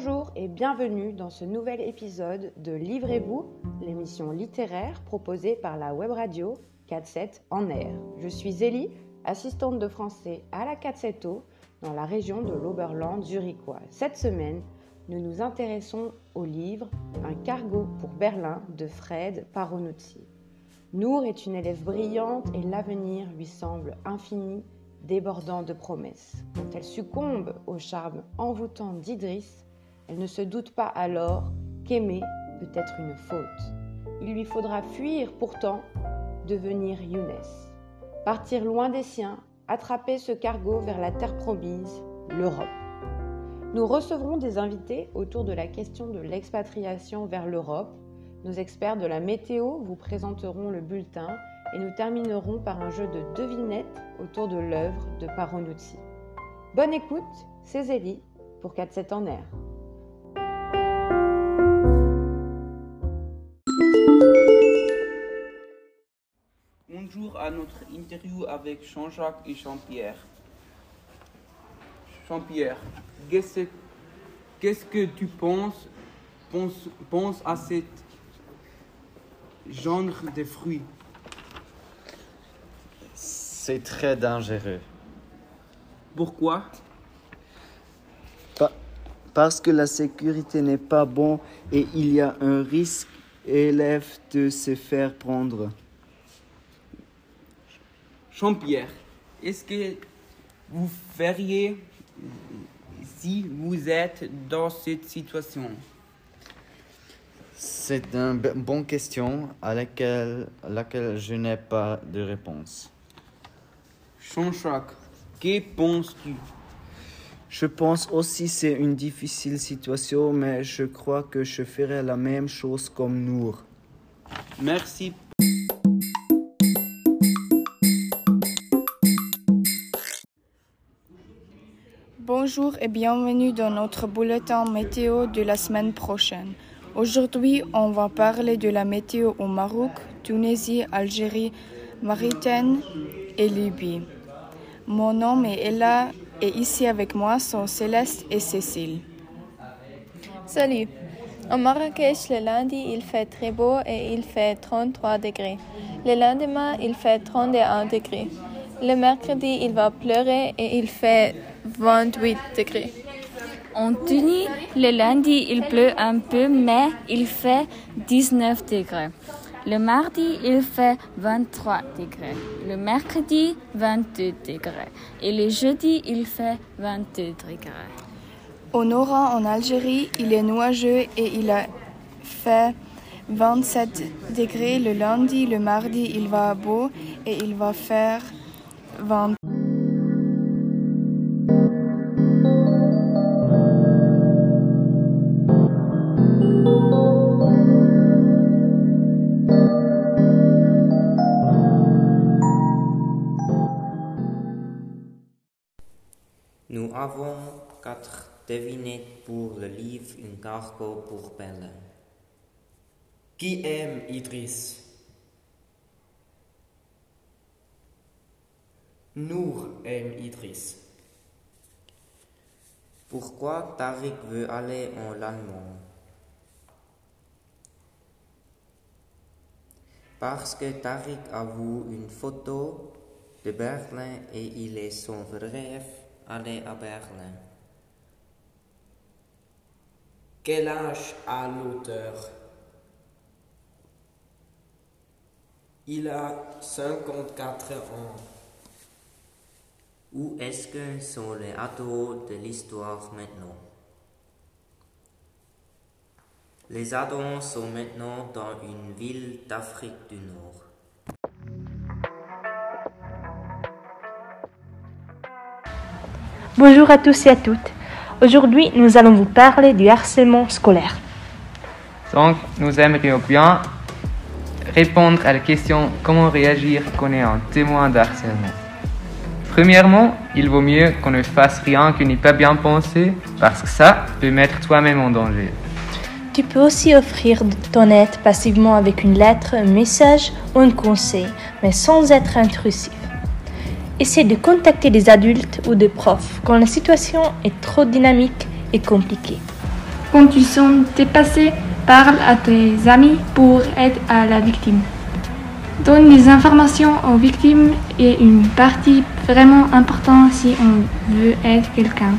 Bonjour et bienvenue dans ce nouvel épisode de Livrez-vous, l'émission littéraire proposée par la web radio 47 en air. Je suis Zélie, assistante de français à la 47O dans la région de l'Oberland zurichois. Cette semaine, nous nous intéressons au livre Un cargo pour Berlin de Fred Paronuzzi. Nour est une élève brillante et l'avenir lui semble infini, débordant de promesses. Quand elle succombe au charme envoûtant d'Idriss, elle ne se doute pas alors qu'aimer peut être une faute. Il lui faudra fuir pourtant, devenir Younes, partir loin des siens, attraper ce cargo vers la terre promise, l'Europe. Nous recevrons des invités autour de la question de l'expatriation vers l'Europe. Nos experts de la météo vous présenteront le bulletin et nous terminerons par un jeu de devinettes autour de l'œuvre de Paronuzzi. Bonne écoute, c'est Zélie pour 4-7 en air. Bonjour à notre interview avec Jean-Jacques et Jean-Pierre. Jean-Pierre, qu'est-ce qu'est-ce que tu penses, penses, penses à cet genre de fruits? C'est très dangereux. Pourquoi? Pa- parce que la sécurité n'est pas bon et il y a un risque élève de se faire prendre. Jean-Pierre, est-ce que vous feriez si vous êtes dans cette situation? C'est une bonne question à laquelle, à laquelle je n'ai pas de réponse. Jean-Jacques, que penses-tu? Je pense aussi que c'est une difficile situation, mais je crois que je ferai la même chose comme Nour. Merci. Bonjour et bienvenue dans notre bulletin météo de la semaine prochaine. Aujourd'hui, on va parler de la météo au Maroc, Tunisie, Algérie, Mauritanie et Libye. Mon nom est Ella et ici avec moi sont Céleste et Cécile. Salut. En Marrakech, le lundi, il fait très beau et il fait 33 degrés. Le lendemain, il fait 31 degrés. Le mercredi, il va pleurer et il fait 28 degrés. En Tunisie, le lundi, il pleut un peu, mais il fait 19 degrés. Le mardi, il fait 23 degrés. Le mercredi, 22 degrés. Et le jeudi, il fait 22 degrés. Au Nora, en Algérie, il est nuageux et il a fait 27 degrés le lundi. Le mardi, il va beau et il va faire 20 Nous avons quatre devinettes pour le livre Un cargo pour Berlin. Qui aime Idriss? Nour aime Idriss. Pourquoi Tariq veut aller en Allemagne? Parce que Tariq a vu une photo de Berlin et il est son rêve aller à Berlin. Quel âge a l'auteur? Il a 54 ans. Où est-ce que sont les ados de l'histoire maintenant? Les ados sont maintenant dans une ville d'Afrique du Nord. Bonjour à tous et à toutes. Aujourd'hui, nous allons vous parler du harcèlement scolaire. Donc, nous aimerions bien répondre à la question comment réagir quand on est un témoin d'harcèlement. Premièrement, il vaut mieux qu'on ne fasse rien qui n'est pas bien pensé parce que ça peut mettre toi-même en danger. Tu peux aussi offrir ton aide passivement avec une lettre, un message ou un conseil, mais sans être intrusif. Essaie de contacter des adultes ou des profs quand la situation est trop dynamique et compliquée. Quand tu sens dépassé, parle à tes amis pour aider la victime. Donne des informations aux victimes est une partie vraiment importante si on veut aider quelqu'un.